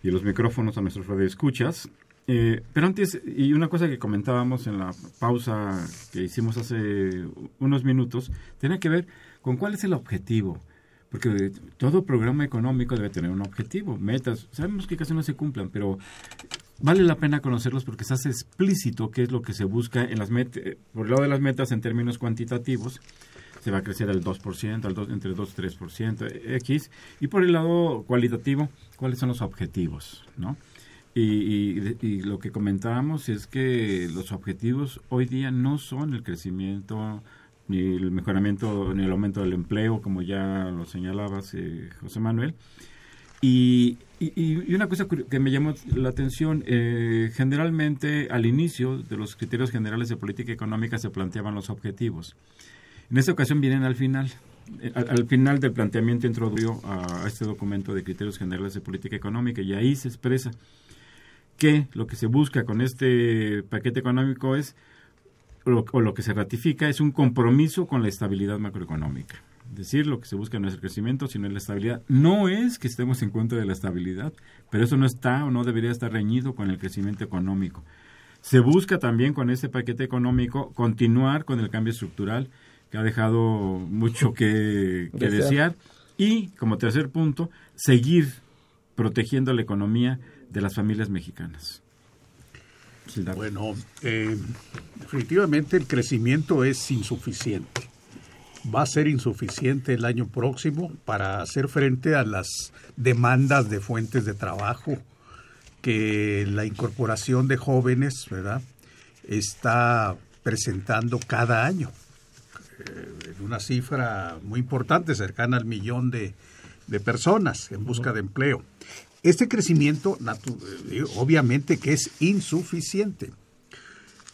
y los micrófonos a nuestros radioescuchas. Eh, pero antes, y una cosa que comentábamos en la pausa que hicimos hace unos minutos, tiene que ver con cuál es el objetivo porque todo programa económico debe tener un objetivo, metas. Sabemos que casi no se cumplan, pero vale la pena conocerlos porque se hace explícito qué es lo que se busca en las metas, por el lado de las metas en términos cuantitativos, se va a crecer al 2%, al 2, entre 2 y 3%, X. Y por el lado cualitativo, ¿cuáles son los objetivos? ¿no? Y, y, lo que comentábamos es que los objetivos hoy día no son el crecimiento, ni el mejoramiento, ni el aumento del empleo, como ya lo señalabas, eh, José Manuel. Y, y, una cosa que me llamó la atención, eh, generalmente al inicio de los criterios generales de política económica se planteaban los objetivos. En esta ocasión vienen al final. Eh, al, final del planteamiento introdujo a, a este documento de criterios generales de política económica y ahí se expresa que lo que se busca con este paquete económico es, o lo que se ratifica, es un compromiso con la estabilidad macroeconómica. Es decir, lo que se busca no es el crecimiento, sino la estabilidad. No es que estemos en contra de la estabilidad, pero eso no está o no debería estar reñido con el crecimiento económico. Se busca también con este paquete económico continuar con el cambio estructural que ha dejado mucho que, que desear y, como tercer punto, seguir protegiendo la economía de las familias mexicanas. Bueno, eh, definitivamente el crecimiento es insuficiente. Va a ser insuficiente el año próximo para hacer frente a las demandas de fuentes de trabajo que la incorporación de jóvenes, ¿verdad? Está presentando cada año. Eh, una cifra muy importante, cercana al millón de, de personas en busca de empleo. Este crecimiento, eh, obviamente que es insuficiente.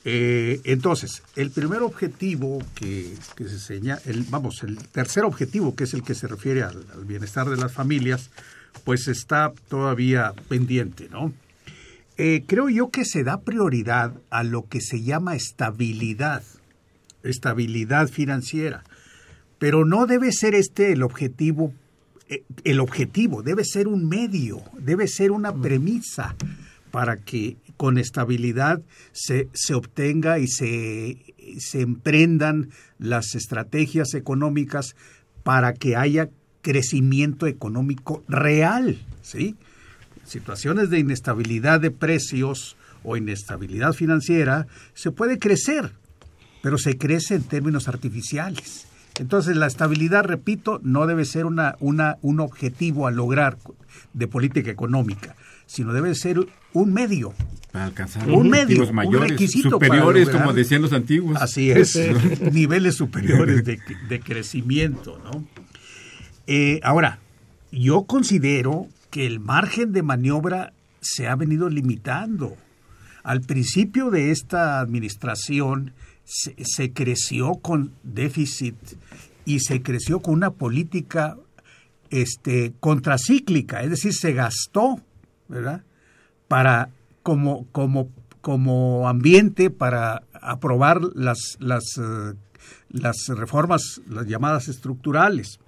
Eh, entonces, el primer objetivo que, se señala, el, vamos, el tercer objetivo, que es el que se refiere al, bienestar de las familias, pues está todavía pendiente, ¿no? Eh, creo yo que se da prioridad a lo que se llama estabilidad, estabilidad financiera, pero no debe ser este el objetivo el objetivo, debe ser un medio, debe ser una premisa para que con estabilidad se, se obtenga y se, se emprendan las estrategias económicas para que haya crecimiento económico real, ¿sí? Situaciones de inestabilidad de precios o inestabilidad financiera, se puede crecer, pero se crece en términos artificiales. Entonces, la estabilidad, repito, no debe ser una, una, un objetivo a lograr de política económica, sino debe ser un medio. Para alcanzar un medio, mayores, superiores, como decían los antiguos. Así es, [laughs] [laughs] niveles superiores de, de crecimiento. ¿no? Eh, ahora, yo considero que el margen de maniobra se ha venido limitando. Al principio de esta administración, se, creció con déficit y se creció con una política este, contracíclica, es decir, se gastó, ¿verdad? Para, como, como, como ambiente para aprobar las, las, eh, las reformas, las llamadas estructurales.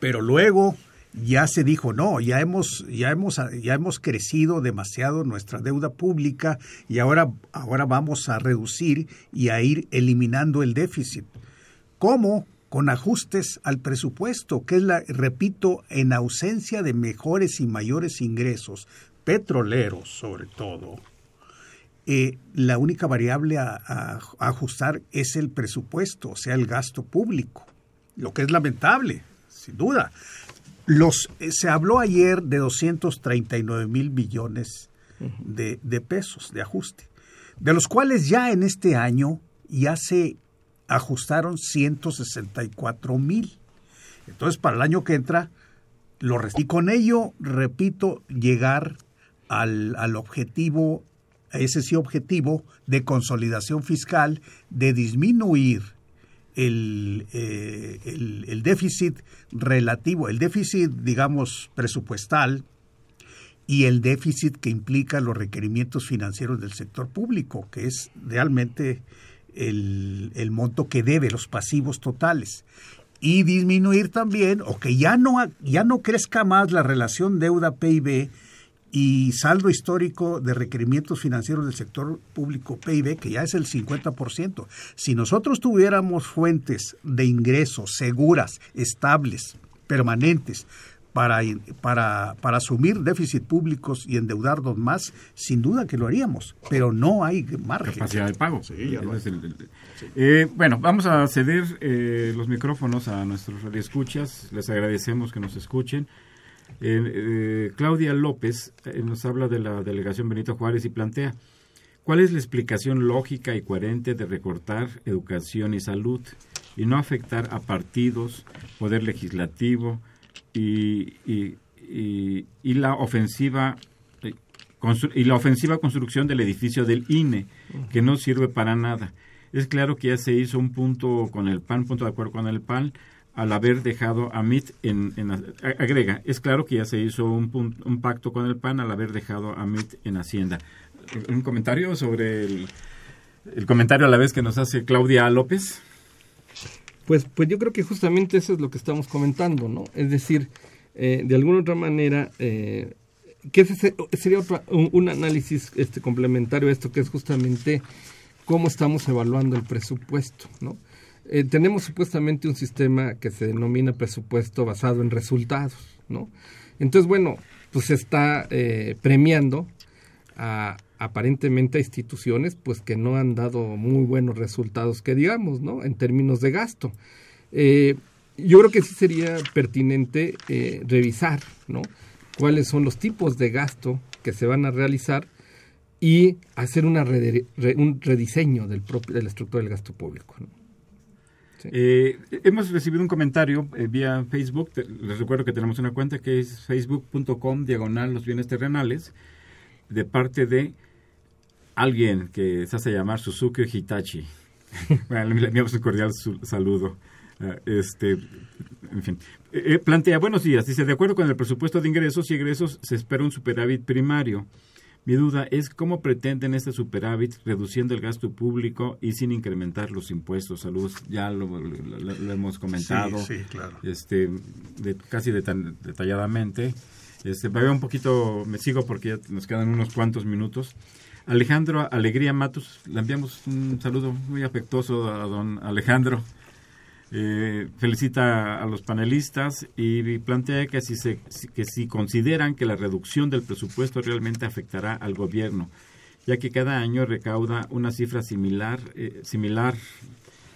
Pero luego ya se dijo, no, ya hemos, ya hemos, ya hemos crecido demasiado nuestra deuda pública y ahora, ahora vamos a reducir y a ir eliminando el déficit. ¿Cómo? Con ajustes al presupuesto, que es la, repito, en ausencia de mejores y mayores ingresos, petroleros sobre todo. Eh, la única variable a ajustar es el presupuesto, o sea, el gasto público, lo que es lamentable, sin duda. Los, eh, se habló ayer de 239 mil billones de, de, pesos de ajuste, de los cuales ya en este año ya se ajustaron 164 mil. Entonces, para el año que entra, lo y con ello, repito, llegar al, al objetivo, ese sí objetivo de consolidación fiscal, de disminuir eh, el, el, déficit relativo, el déficit, digamos, presupuestal y el déficit que implica los requerimientos financieros del sector público, que es realmente el, el monto que debe, los pasivos totales. Y disminuir también o que ya no ya no crezca más la relación deuda PIB y saldo histórico de requerimientos financieros del sector público PIB, que ya es el 50%. Si nosotros tuviéramos fuentes de ingresos seguras, estables, permanentes, para, para, para asumir déficit públicos y endeudarnos más, sin duda que lo haríamos, pero no hay margen. Capacidad de pago. Sí, ya lo Ese es el- el- Eh, bueno, vamos a ceder eh, los micrófonos a nuestros radioescuchas. Les agradecemos que nos escuchen. Eh, Claudia López eh, nos habla de la delegación Benito Juárez y plantea, ¿cuál es la explicación lógica y coherente de recortar educación y salud y no afectar a partidos, poder legislativo y, y- la ofensiva eh, y la ofensiva construcción del edificio del INE, que no sirve para nada? Es claro que ya se hizo un punto con el PAN, punto de acuerdo con el PAN, al haber dejado a MIT en, en- agrega, es claro que ya se hizo un, un pacto con el PAN al haber dejado a MIT en Hacienda. Un comentario sobre el, comentario a la vez que nos hace Claudia López. Pues, pues yo creo que justamente eso es lo que estamos comentando, ¿no? Es decir, eh, de alguna otra manera, eh, que ese se- sería un, un análisis este, complementario a esto, que es justamente cómo estamos evaluando el presupuesto, ¿no? Eh, tenemos supuestamente un sistema que se denomina presupuesto basado en resultados, ¿no? Entonces, bueno, pues se está eh, premiando a aparentemente a instituciones pues que no han dado muy buenos resultados que digamos, ¿no? En términos de gasto. Eh, yo creo que sí sería pertinente revisar, ¿no? Cuáles son los tipos de gasto que se van a realizar y hacer un rediseño del propio, de la estructura del gasto público. ¿no? Sí. Eh, hemos recibido un comentario eh, vía Facebook. Te- Les recuerdo que tenemos una cuenta que es facebook.com diagonal los bienes terrenales de parte de alguien que se hace llamar Suzuki Hitachi. [laughs] bueno, le enviamos un cordial su- saludo. Ah, este, en fin, Eh, eh, plantea, buenos días, dice, de acuerdo con el presupuesto de ingresos y egresos, se espera un superávit primario. Mi duda es cómo pretenden este superávit reduciendo el gasto público y sin incrementar los impuestos. Saludos, ya lo, lo- lo- lo hemos comentado. Sí, sí, claro. Este, de- casi detal- detalladamente. Este, me veo un poquito, me sigo porque ya nos quedan unos cuantos minutos. Alejandro Alegría Matus, le enviamos un saludo muy afectuoso a don Alejandro. Eh, felicita a los panelistas y plantea que si, se, que si consideran que la reducción del presupuesto realmente afectará al gobierno, ya que cada año recauda una cifra similar, eh, similar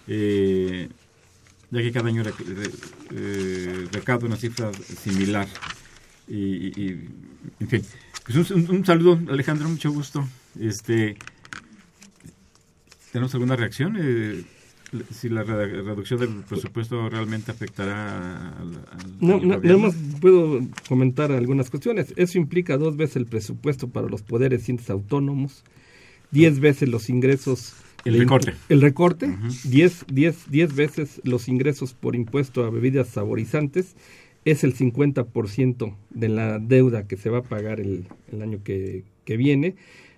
eh, ya que cada año eh, recauda una cifra similar. Y, y- en fin, pues un, un saludo, Alejandro, mucho gusto. Este, ¿Tenemos alguna reacción? Si la re- reducción del presupuesto realmente afectará al, al- No, no, nada más puedo comentar algunas cuestiones. Eso implica dos veces el presupuesto para los poderes entes autónomos, diez veces los ingresos. El recorte. El recorte, diez, diez, diez veces los ingresos por impuesto a bebidas saborizantes. Es el 50% de la deuda que se va a pagar el, el año que, que viene.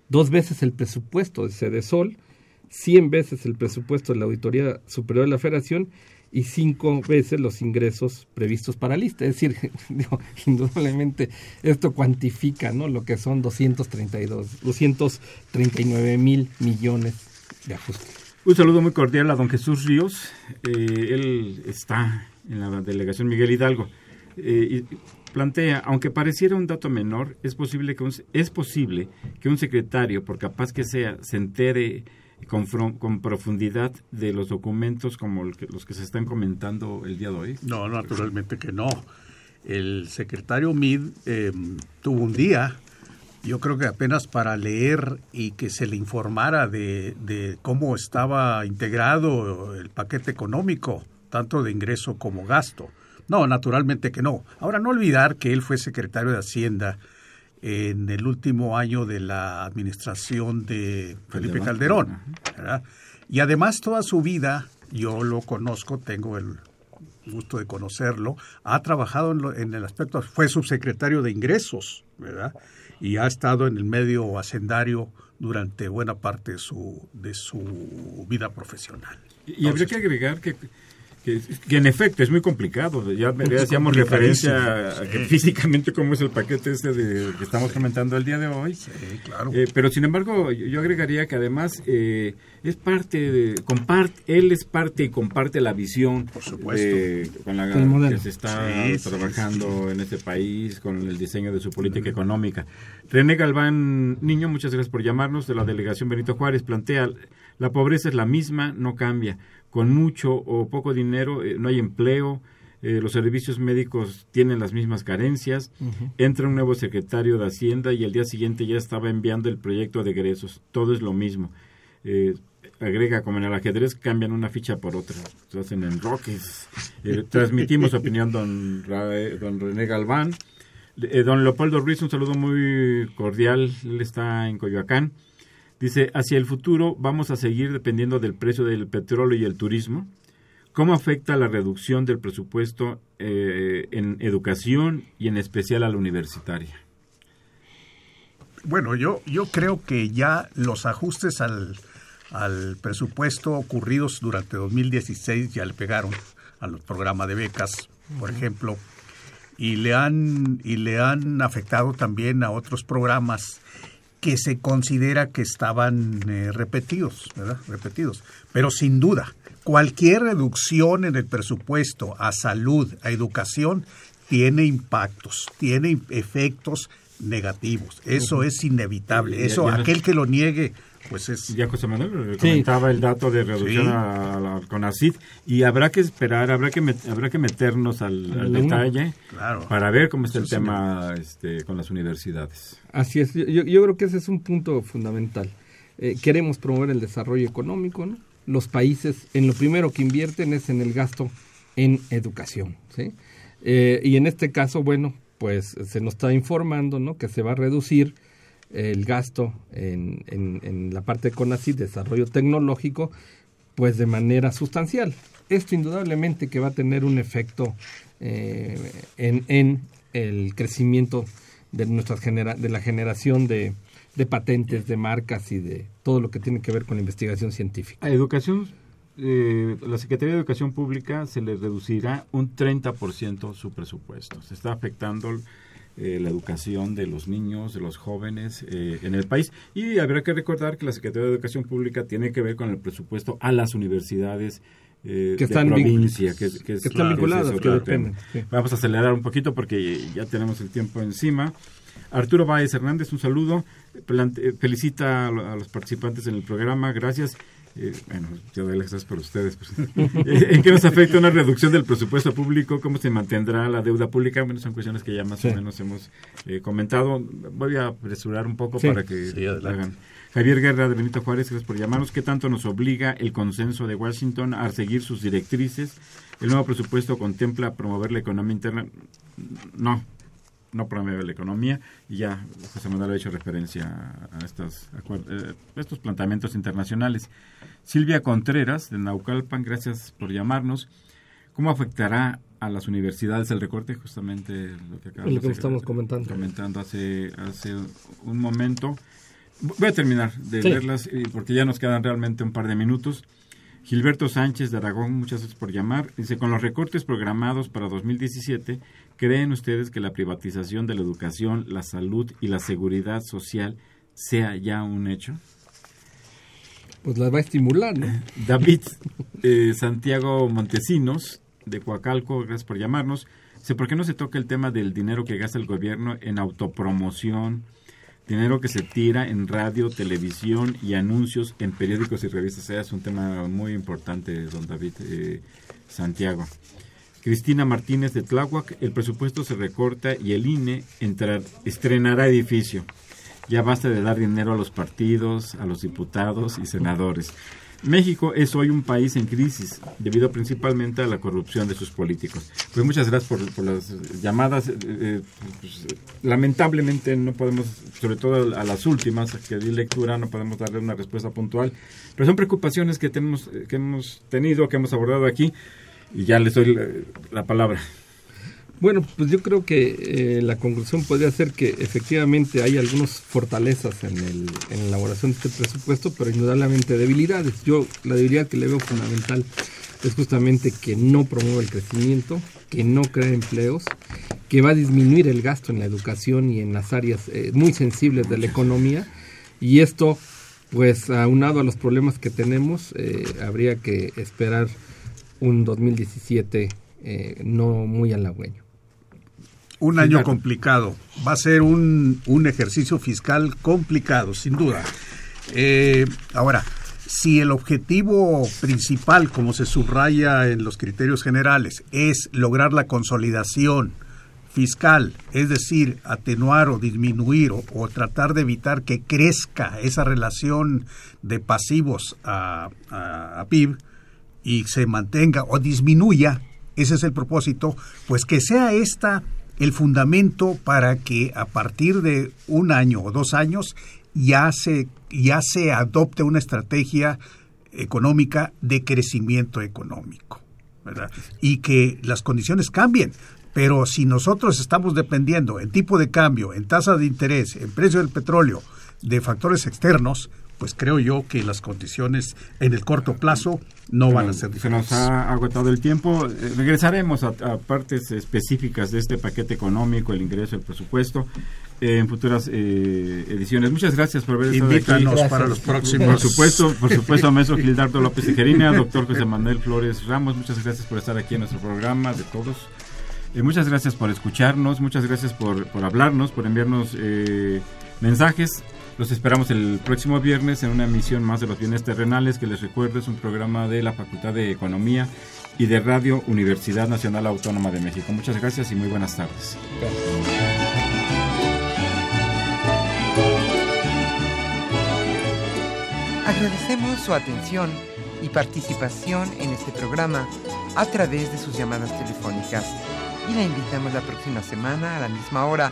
Dos veces el presupuesto de Cedesol. 100 veces el presupuesto de la Auditoría Superior de la Federación y cinco veces los ingresos previstos para lista. Es decir, [laughs] indudablemente esto cuantifica ¿no? lo que son 232, 239 mil millones de ajustes. Un saludo muy cordial a don Jesús Ríos. Eh, él está en la delegación Miguel Hidalgo. Eh, plantea, aunque pareciera un dato menor, es posible que un, es posible que un secretario, por capaz que sea, se entere con, con profundidad de los documentos como los que se están comentando el día de hoy. No, naturalmente que no. El secretario Mid eh, tuvo un día, yo creo que apenas para leer y que se le informara de, de cómo estaba integrado el paquete económico, tanto de ingreso como gasto. No, naturalmente que no. Ahora, no olvidar que él fue secretario de Hacienda en el último año de la administración de Felipe Calderón. ¿verdad? Y además toda su vida, yo lo conozco, tengo el gusto de conocerlo, ha trabajado en, lo- en el aspecto, fue subsecretario de ingresos, ¿verdad? Y ha estado en el medio hacendario durante buena parte de su, de su vida profesional. Y, y habría que agregar que que, que en efecto es muy complicado. Ya, ya hacíamos referencia a que sí. físicamente cómo es el paquete este de, que estamos comentando el día de hoy. Sí, claro. Eh, pero sin embargo, yo, yo agregaría que además eh, es parte de, comparte, él es parte y comparte la visión Por supuesto. eh, con la que se está Sí, sí, trabajando en este país, con el diseño de su política económica. René Galván Niño, muchas gracias por llamarnos, de la delegación Benito Juárez, plantea, la pobreza es la misma, no cambia. Con mucho o poco dinero eh, no hay empleo, eh, los servicios médicos tienen las mismas carencias, entra un nuevo secretario de Hacienda y el día siguiente ya estaba enviando el proyecto de egresos, todo es lo mismo. Eh, agrega como en el ajedrez cambian una ficha por otra se hacen enroques Eh, transmitimos [laughs] opinión don, Ra- don René Galván. Eh, don Leopoldo Ruiz un saludo muy cordial él está en Coyoacán dice hacia el futuro vamos a seguir dependiendo del precio del petróleo y el turismo ¿Cómo afecta la reducción del presupuesto eh, en educación y en especial a la universitaria? Bueno, yo, yo creo que ya los ajustes al, al presupuesto ocurridos durante 2016 ya le pegaron a los programas de becas, por ejemplo, y le han y le han afectado también a otros programas que se considera que estaban eh, repetidos, ¿verdad? Repetidos. Pero sin duda, cualquier reducción en el presupuesto a salud, a educación, tiene impactos, tiene efectos negativos. Eso es inevitable. Eso, aquel que lo niegue, pues es... Ya José Manuel eh, Sí. comentaba el dato de reducción Sí. a, a la CONACYT y habrá que esperar, habrá que met- habrá que meternos al, detalle Claro. para ver cómo está el sí tema este, con las universidades. Así es, yo, yo creo que ese es un punto fundamental. Eh, queremos promover el desarrollo económico, ¿no? Los países en lo primero que invierten es en el gasto en educación, ¿sí? Eh, y en este caso, bueno, pues se nos está informando, ¿no? Que se va a reducir el gasto en, en, en la parte de CONACYT, desarrollo tecnológico, pues de manera sustancial. Esto indudablemente que va a tener un efecto eh, en, en el crecimiento de nuestras genera de la generación de, de patentes, de marcas y de todo lo que tiene que ver con la investigación científica. A educación, eh, la Secretaría de Educación Pública se le reducirá un 30% su presupuesto. Se está afectando eh, la educación de los niños, de los jóvenes eh, en el país. Y habrá que recordar que la Secretaría de Educación Pública tiene que ver con el presupuesto a las universidades. eh, Que de están vincul- provincia, que, que es- que están es vinculadas, que dependen, sí. Vamos a acelerar un poquito porque ya tenemos el tiempo encima. Arturo Báez Hernández, un saludo. Plante- felicita a los participantes en el programa. Gracias. Eh, bueno, yo doy las gracias por ustedes. pues. Eh, ¿En qué nos afecta una reducción del presupuesto público? ¿Cómo se mantendrá la deuda pública? Bueno, son cuestiones que ya más Sí. o menos hemos eh, comentado. Voy a apresurar un poco Sí. para que Sí, hagan. Javier Guerra de Benito Juárez, gracias por llamarnos. ¿Qué tanto nos obliga el consenso de Washington a seguir sus directrices? ¿El nuevo presupuesto contempla promover la economía interna? No, no promueve la economía. Y ya José Manuel ha hecho referencia a, estos, eh, estos planteamientos internacionales. Silvia Contreras, de Naucalpan, gracias por llamarnos. ¿Cómo afectará a las universidades el recorte? Justamente lo que acabamos Lo que estamos comentando. comentando hace, hace un momento. Voy a terminar de Sí. leerlas eh, porque ya nos quedan realmente un par de minutos. Gilberto Sánchez de Aragón, muchas gracias por llamar. Dice, con los recortes programados para 2017, ¿creen ustedes que la privatización de la educación, la salud y la seguridad social sea ya un hecho? Pues las va a estimular, ¿no? [laughs] David eh, Santiago Montesinos, de Coacalco, gracias por llamarnos. Dice, ¿por qué no se toca el tema del dinero que gasta el gobierno en autopromoción? Dinero que se tira en radio, televisión y anuncios en periódicos y revistas. Es un tema muy importante, don David eh, Santiago. Cristina Martínez de Tláhuac, el presupuesto se recorta y el INE entrar- estrenará edificio. Ya basta de dar dinero a los partidos, a los diputados y senadores. México es hoy un país en crisis, debido principalmente a la corrupción de sus políticos. Pues muchas gracias por, las llamadas. eh, eh, pues, lamentablemente no podemos, sobre todo a las últimas que di lectura, no podemos darle una respuesta puntual, pero son preocupaciones que tenemos, eh, que hemos tenido, que hemos abordado aquí, y ya les doy la, la palabra. Bueno, pues yo creo que eh, la conclusión podría ser que efectivamente hay algunas fortalezas en, el, en la elaboración de este presupuesto, pero indudablemente debilidades. Yo la debilidad que le veo fundamental es justamente que no promueve el crecimiento, que no crea empleos, que va a disminuir el gasto en la educación y en las áreas eh, muy sensibles de la economía. Y esto, pues aunado a los problemas que tenemos, eh, habría que esperar un 2017 eh, no muy halagüeño. Un año complicado. Va a ser un, un ejercicio fiscal complicado, sin duda. Eh, ahora, si el objetivo principal, como se subraya en los criterios generales, es lograr la consolidación fiscal, es decir, atenuar o disminuir o, tratar de evitar que crezca esa relación de pasivos a, a PIB y se mantenga o disminuya, ese es el propósito, pues que sea esta el fundamento para que a partir de un año o dos años ya se, ya se adopte una estrategia económica de crecimiento económico. ¿verdad? Y que las condiciones cambien. Pero si nosotros estamos dependiendo en tipo de cambio, en tasa de interés, en precio del petróleo, de factores externos, pues creo yo que las condiciones en el corto plazo no van a ser diferentes. Se nos ha agotado el tiempo. Eh, regresaremos a, partes específicas de este paquete económico, el ingreso, el presupuesto, eh, en futuras eh, ediciones. Muchas gracias por haber estado aquí. para los próximos. Por supuesto, por [laughs] supuesto, maestro Gildardo López Tijerina, doctor José Manuel Flores Ramos. Muchas gracias por estar aquí en nuestro programa, de todos. muchas gracias por escucharnos, muchas gracias por, por hablarnos, por enviarnos mensajes. Los esperamos el próximo viernes en una emisión más de los bienes terrenales, que les recuerdo es un programa de la Facultad de Economía y de Radio Universidad Nacional Autónoma de México. Muchas gracias y muy buenas tardes. Agradecemos su atención y participación en este programa a través de sus llamadas telefónicas y la invitamos la próxima semana a la misma hora